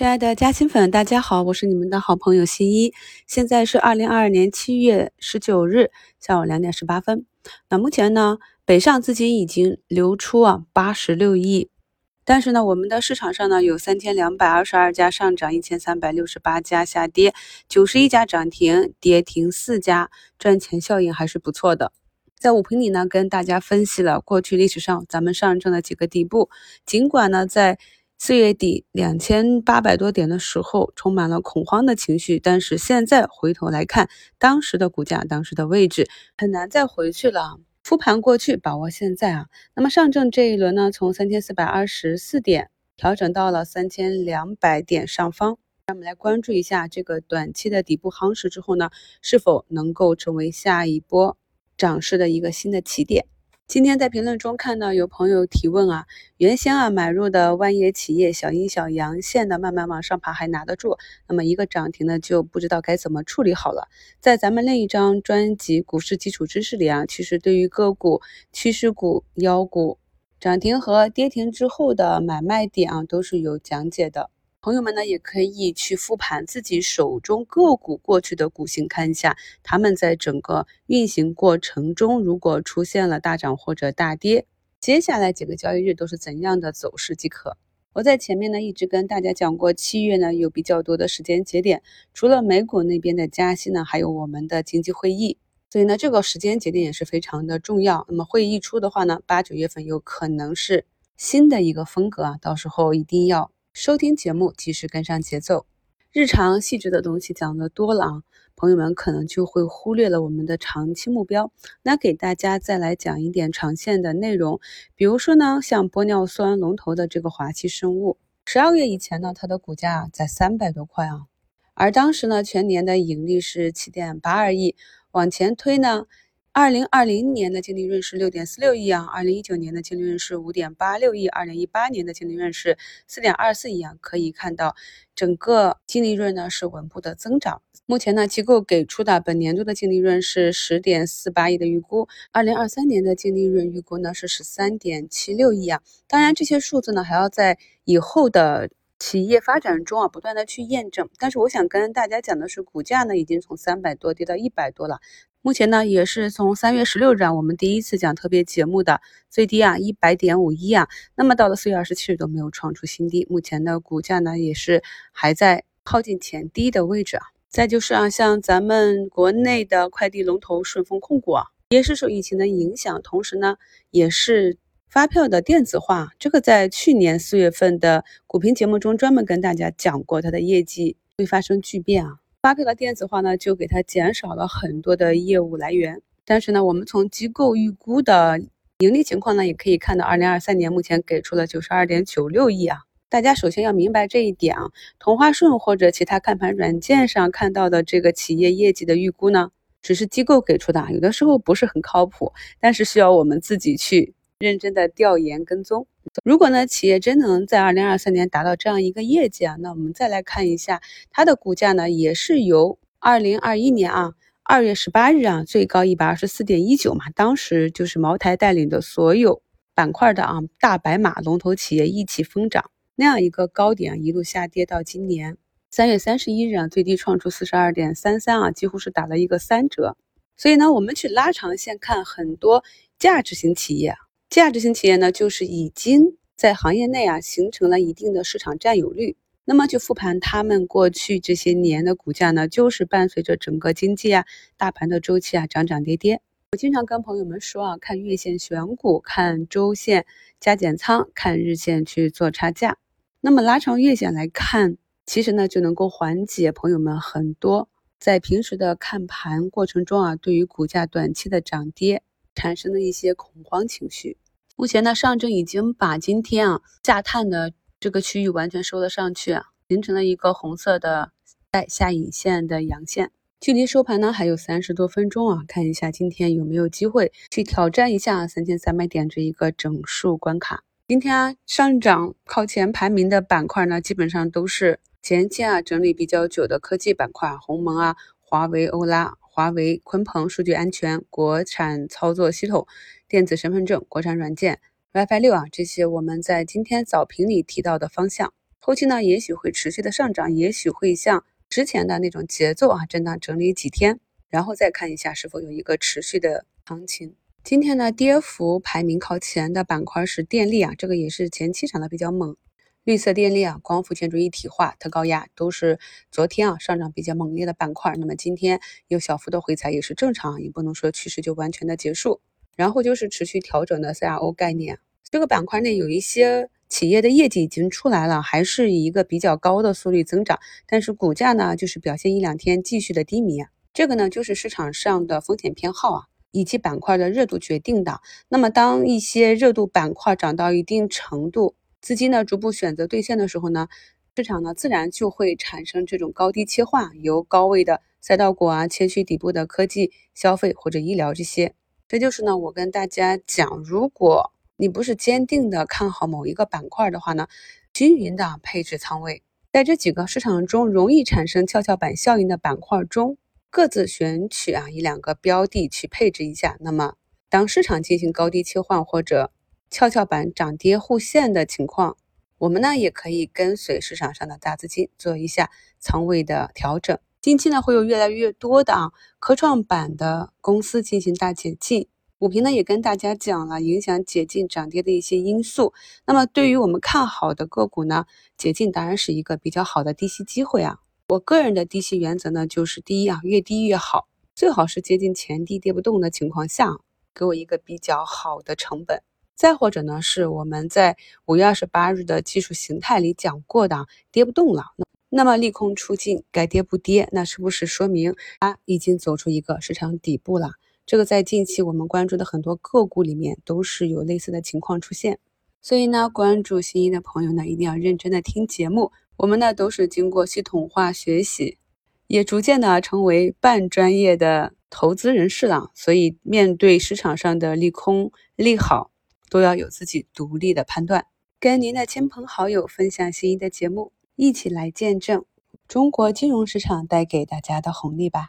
亲爱的嘉兴粉，大家好，我是你们的好朋友新一。现在是二零二二年七月十九日下午两点十八分。那目前呢，北上资金已经流出啊八十六亿，但是呢，我们的市场上呢有三千两百二十二家上涨，一千三百六十八家下跌，九十一家涨停，跌停四家，赚钱效应还是不错的。在五评里呢，跟大家分析了过去历史上咱们上证的几个底部，尽管呢在四月底两千八百多点的时候，充满了恐慌的情绪，但是现在回头来看，当时的股价、当时的位置，很难再回去了。复盘过去，把握现在啊。那么上证这一轮呢，从三千四百二十四点调整到了三千两百点上方，让我们来关注一下这个短期的底部夯实之后呢，是否能够成为下一波涨势的一个新的起点。今天在评论中看到有朋友提问啊，原先啊买入的万业企业小阴小阳线的慢慢往上爬还拿得住，那么一个涨停呢就不知道该怎么处理好了。在咱们另一张专辑股市基础知识里啊，其实对于个股趋势股、妖股涨停和跌停之后的买卖点啊，都是有讲解的。朋友们呢，也可以去复盘自己手中个股过去的股性，看一下他们在整个运行过程中，如果出现了大涨或者大跌，接下来几个交易日都是怎样的走势即可。我在前面呢一直跟大家讲过，七月呢有比较多的时间节点，除了美股那边的加息呢，还有我们的经济会议，所以呢这个时间节点也是非常的重要。那么会议一出的话呢，八九月份有可能是新的一个风格啊，到时候一定要。收听节目，及时跟上节奏。日常细致的东西讲的多了啊，朋友们可能就会忽略了我们的长期目标。那给大家再来讲一点长线的内容，比如说呢，像玻尿酸龙头的这个华熙生物，十二月以前呢，它的股价在三百多块啊，而当时呢，全年的盈利是七点八二亿，往前推呢。二零二零年的净利润是六点四六亿啊，二零一九年的净利润是五点八六亿，二零一八年的净利润是四点二四亿啊。可以看到，整个净利润呢是稳步的增长。目前呢，机构给出的本年度的净利润是十点四八亿的预估，二零二三年的净利润预估呢是十三点七六亿啊。当然，这些数字呢还要在以后的企业发展中啊不断的去验证。但是我想跟大家讲的是，股价呢已经从三百多跌到一百多了。目前呢，也是从三月十六日啊，我们第一次讲特别节目的最低啊一百点五一啊，那么到了四月二十七日都没有创出新低，目前的股价呢也是还在靠近前低的位置啊。再就是啊，像咱们国内的快递龙头顺丰控股啊，也是受疫情的影响，同时呢也是发票的电子化，这个在去年四月份的股评节目中专门跟大家讲过，它的业绩会发生巨变啊。发票的电子化呢，就给它减少了很多的业务来源。但是呢，我们从机构预估的盈利情况呢，也可以看到，二零二三年目前给出了九十二点九六亿啊。大家首先要明白这一点啊，同花顺或者其他看盘软件上看到的这个企业业绩的预估呢，只是机构给出的，有的时候不是很靠谱，但是需要我们自己去认真的调研跟踪。如果呢，企业真能在二零二三年达到这样一个业绩啊，那我们再来看一下它的股价呢，也是由二零二一年啊二月十八日啊最高一百二十四点一九嘛，当时就是茅台带领的所有板块的啊大白马龙头企业一起疯涨，那样一个高点一路下跌到今年三月三十一日啊最低创出四十二点三三啊，几乎是打了一个三折。所以呢，我们去拉长线看很多价值型企业。价值型企业呢，就是已经在行业内啊形成了一定的市场占有率。那么就复盘他们过去这些年的股价呢，就是伴随着整个经济啊、大盘的周期啊涨涨跌跌。我经常跟朋友们说啊，看月线选股，看周线加减仓，看日线去做差价。那么拉长月线来看，其实呢就能够缓解朋友们很多在平时的看盘过程中啊，对于股价短期的涨跌。产生的一些恐慌情绪。目前呢，上证已经把今天啊下探的这个区域完全收了上去，形成了一个红色的带下影线的阳线。距离收盘呢还有三十多分钟啊，看一下今天有没有机会去挑战一下三千三百点这一个整数关卡。今天上涨靠前排名的板块呢，基本上都是前期啊整理比较久的科技板块，鸿蒙啊、华为、欧拉。华为、鲲鹏、数据安全、国产操作系统、电子身份证、国产软件、WiFi 六啊，这些我们在今天早评里提到的方向。后期呢也许会持续的上涨，也许会像之前的那种节奏啊震荡整理几天，然后再看一下是否有一个持续的行情。今天呢跌幅排名靠前的板块是电力啊，这个也是前期涨得比较猛。绿色电力啊，光伏建筑一体化、特高压都是昨天啊上涨比较猛烈的板块。那么今天有小幅的回踩也是正常，也不能说趋势就完全的结束。然后就是持续调整的 CRO 概念，这个板块内有一些企业的业绩已经出来了，还是以一个比较高的速率增长，但是股价呢就是表现一两天继续的低迷。这个呢就是市场上的风险偏好啊，以及板块的热度决定的。那么当一些热度板块涨到一定程度，资金呢逐步选择兑现的时候呢，市场呢自然就会产生这种高低切换，由高位的赛道股啊切去底部的科技、消费或者医疗这些。这就是呢，我跟大家讲，如果你不是坚定的看好某一个板块的话呢，均匀的配置仓位，在这几个市场中容易产生跷跷板效应的板块中，各自选取啊一两个标的去配置一下。那么，当市场进行高低切换或者跷跷板涨跌互现的情况，我们呢也可以跟随市场上的大资金做一下仓位的调整。近期呢会有越来越多的啊科创板的公司进行大解禁。股评呢也跟大家讲了影响解禁涨跌的一些因素。那么对于我们看好的个股呢，解禁当然是一个比较好的低吸机会啊。我个人的低吸原则呢就是第一啊越低越好，最好是接近前低跌不动的情况下，给我一个比较好的成本。再或者呢，是我们在五月二十八日的技术形态里讲过的，跌不动了，那么利空出尽，该跌不跌，那是不是说明它已经走出一个市场底部了？这个在近期我们关注的很多个股里面都是有类似的情况出现。所以呢，关注新一的朋友呢，一定要认真的听节目。我们呢都是经过系统化学习，也逐渐的成为半专业的投资人士了。所以面对市场上的利空利好。都要有自己独立的判断，跟您的亲朋好友分享心仪的节目，一起来见证中国金融市场带给大家的红利吧。